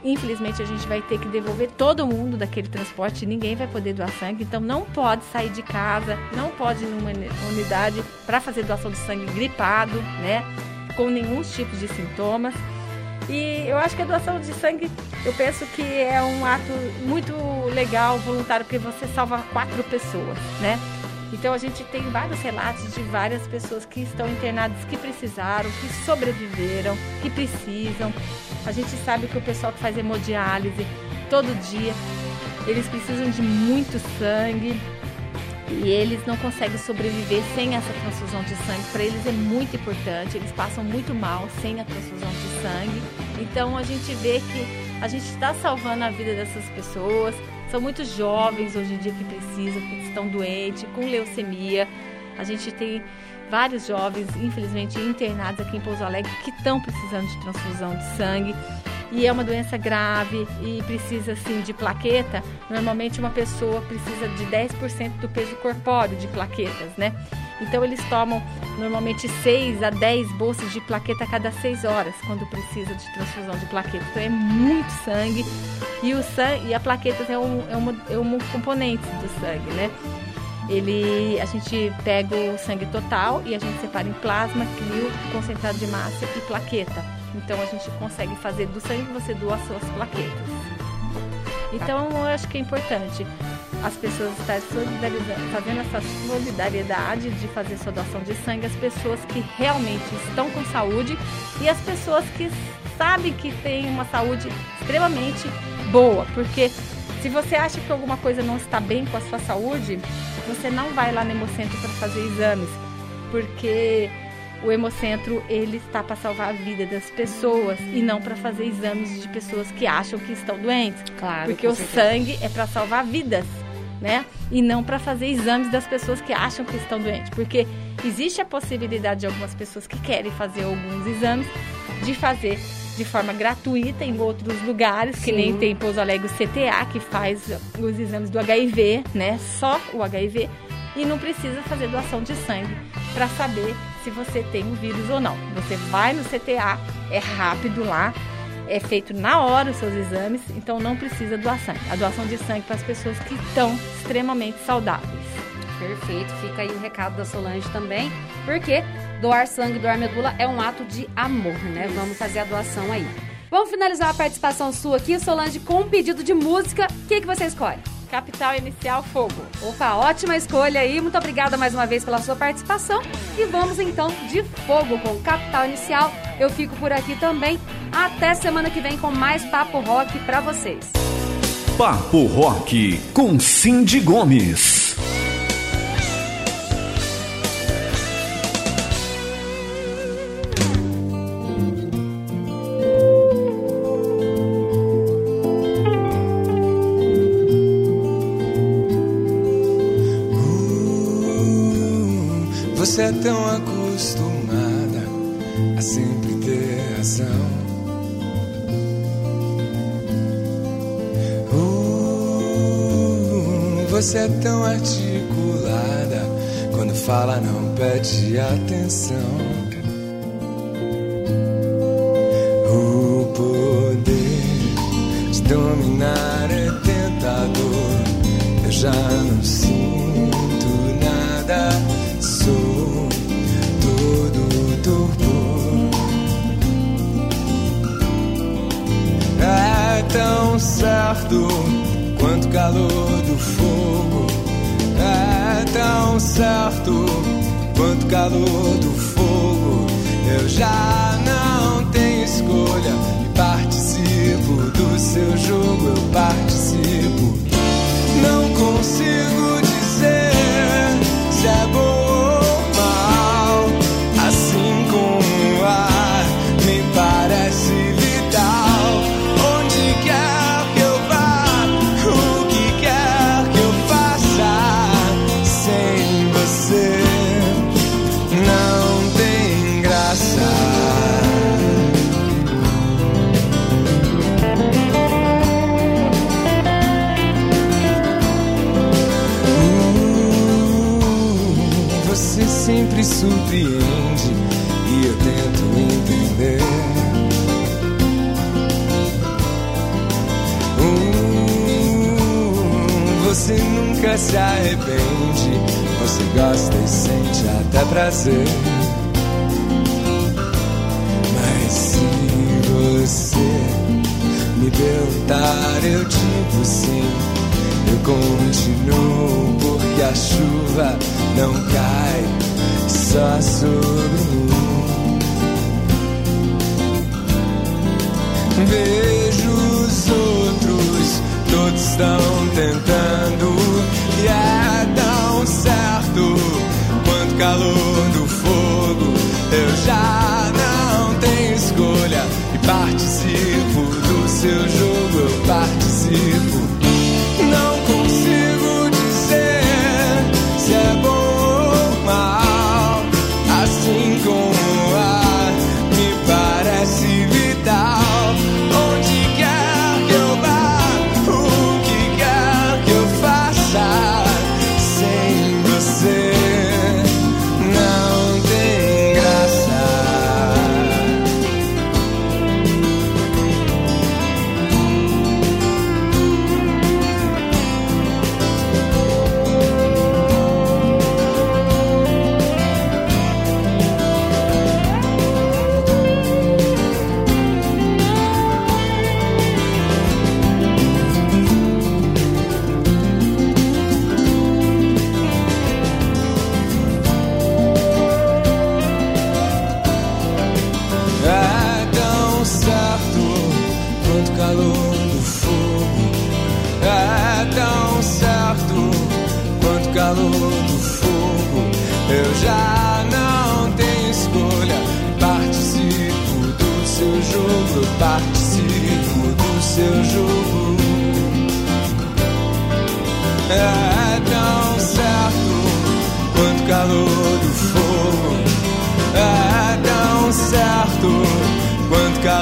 infelizmente a gente vai ter que devolver todo mundo daquele transporte, ninguém vai poder doar sangue, então não pode sair de casa, não pode ir numa uni- unidade para fazer doação de sangue gripado, né? Com nenhum tipo de sintomas. E eu acho que a doação de sangue, eu penso que é um ato muito legal, voluntário, porque você salva quatro pessoas, né? Então a gente tem vários relatos de várias pessoas que estão internadas, que precisaram, que sobreviveram, que precisam. A gente sabe que o pessoal que faz hemodiálise todo dia, eles precisam de muito sangue e eles não conseguem sobreviver sem essa transfusão de sangue. Para eles é muito importante, eles passam muito mal sem a transfusão de sangue. Então a gente vê que a gente está salvando a vida dessas pessoas, São muitos jovens hoje em dia que precisam, que estão doentes, com leucemia. A gente tem vários jovens, infelizmente, internados aqui em Pouso Alegre que estão precisando de transfusão de sangue. E é uma doença grave e precisa, assim, de plaqueta. Normalmente, uma pessoa precisa de 10% do peso corpóreo de plaquetas, né? Então, eles tomam normalmente 6 a 10 bolsas de plaqueta a cada 6 horas, quando precisa de transfusão de plaqueta. Então, é muito sangue. E, o sangue, e a plaqueta é um, é, uma, é um componente do sangue, né? Ele, a gente pega o sangue total e a gente separa em plasma, clio, concentrado de massa e plaqueta. Então a gente consegue fazer do sangue que você doa as suas plaquetas. Então eu acho que é importante as pessoas estarem fazendo essa solidariedade de fazer sua doação de sangue, as pessoas que realmente estão com saúde e as pessoas que sabem que têm uma saúde extremamente boa, porque se você acha que alguma coisa não está bem com a sua saúde, você não vai lá no Hemocentro para fazer exames, porque o Hemocentro ele está para salvar a vida das pessoas e não para fazer exames de pessoas que acham que estão doentes. Claro, porque o certeza. sangue é para salvar vidas, né? E não para fazer exames das pessoas que acham que estão doentes, porque existe a possibilidade de algumas pessoas que querem fazer alguns exames de fazer de forma gratuita em outros lugares, que Sim. nem tem em Pouso Alegre CTA, que faz os exames do HIV, né? Só o HIV. E não precisa fazer doação de sangue para saber se você tem o vírus ou não. Você vai no CTA, é rápido lá, é feito na hora os seus exames, então não precisa doar sangue. A doação de sangue para as pessoas que estão extremamente saudáveis. Perfeito, fica aí o recado da Solange também, porque doar sangue, doar medula é um ato de amor, né? Vamos fazer a doação aí. Vamos finalizar a participação sua aqui, Solange, com um pedido de música. O que, que você escolhe? Capital Inicial Fogo. Opa, ótima escolha aí. Muito obrigada mais uma vez pela sua participação. E vamos então de fogo com Capital Inicial. Eu fico por aqui também. Até semana que vem com mais Papo Rock pra vocês. Papo Rock com Cindy Gomes. Você é tão acostumada a sempre ter razão. Uh, você é tão articulada quando fala não pede atenção. Tão certo quanto calor do fogo. Eu já não tenho escolha e participo do seu jogo. Eu participo. Se arrepende, você gosta e sente até prazer. Mas se você me perguntar, eu digo sim. Eu continuo porque a chuva não cai só sobre mim. Vejo os outros, todos estão tentando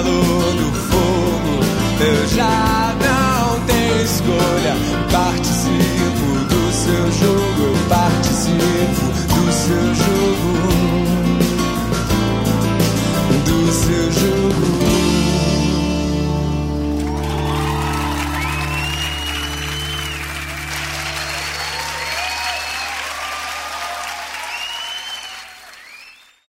calor do fogo. Eu já